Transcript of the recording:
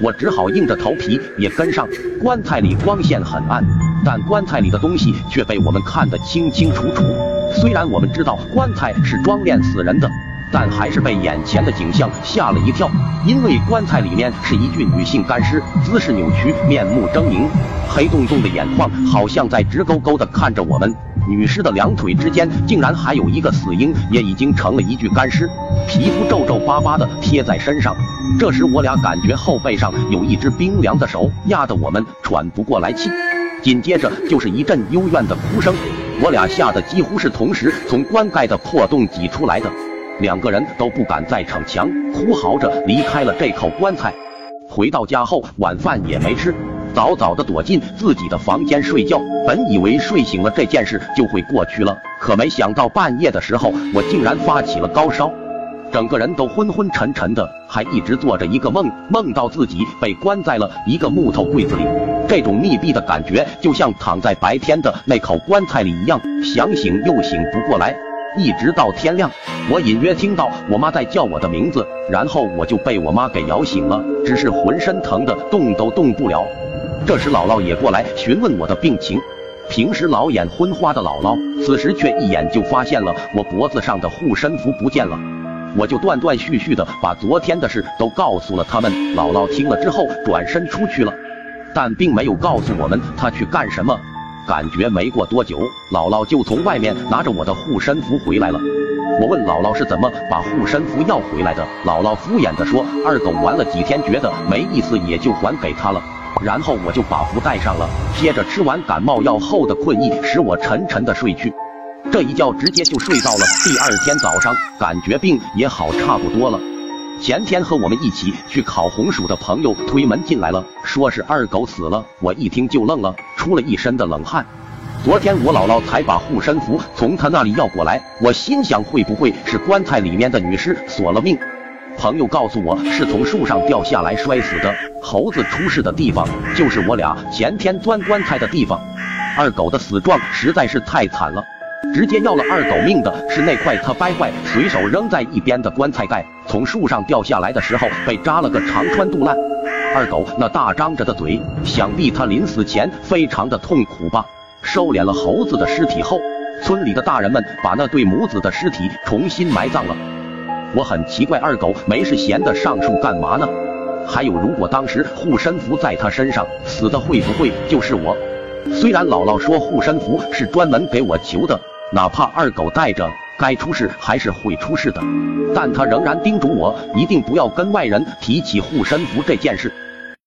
我只好硬着头皮也跟上。棺材里光线很暗，但棺材里的东西却被我们看得清清楚楚。虽然我们知道棺材是装殓死人的。但还是被眼前的景象吓了一跳，因为棺材里面是一具女性干尸，姿势扭曲，面目狰狞，黑洞洞的眼眶好像在直勾勾的看着我们。女尸的两腿之间竟然还有一个死婴，也已经成了一具干尸，皮肤皱皱巴巴的贴在身上。这时我俩感觉后背上有一只冰凉的手压得我们喘不过来气，紧接着就是一阵幽怨的哭声，我俩吓得几乎是同时从棺盖的破洞挤出来的。两个人都不敢再逞强，哭嚎着离开了这口棺材。回到家后，晚饭也没吃，早早的躲进自己的房间睡觉。本以为睡醒了这件事就会过去了，可没想到半夜的时候，我竟然发起了高烧，整个人都昏昏沉沉的，还一直做着一个梦，梦到自己被关在了一个木头柜子里。这种密闭的感觉，就像躺在白天的那口棺材里一样，想醒又醒不过来。一直到天亮，我隐约听到我妈在叫我的名字，然后我就被我妈给摇醒了，只是浑身疼得动都动不了。这时姥姥也过来询问我的病情。平时老眼昏花的姥姥，此时却一眼就发现了我脖子上的护身符不见了。我就断断续续的把昨天的事都告诉了他们。姥姥听了之后转身出去了，但并没有告诉我们她去干什么。感觉没过多久，姥姥就从外面拿着我的护身符回来了。我问姥姥是怎么把护身符要回来的，姥姥敷衍的说：“二狗玩了几天，觉得没意思，也就还给他了。”然后我就把符带上了，接着吃完感冒药后的困意使我沉沉的睡去。这一觉直接就睡到了第二天早上，感觉病也好差不多了。前天和我们一起去烤红薯的朋友推门进来了，说是二狗死了。我一听就愣了，出了一身的冷汗。昨天我姥姥才把护身符从他那里要过来，我心想会不会是棺材里面的女尸索了命？朋友告诉我是从树上掉下来摔死的。猴子出事的地方就是我俩前天钻棺材的地方。二狗的死状实在是太惨了。直接要了二狗命的是那块他掰坏随手扔在一边的棺材盖，从树上掉下来的时候被扎了个肠穿肚烂。二狗那大张着的嘴，想必他临死前非常的痛苦吧。收敛了猴子的尸体后，村里的大人们把那对母子的尸体重新埋葬了。我很奇怪二狗没事闲的上树干嘛呢？还有，如果当时护身符在他身上，死的会不会就是我？虽然姥姥说护身符是专门给我求的。哪怕二狗带着，该出事还是会出事的，但他仍然叮嘱我一定不要跟外人提起护身符这件事。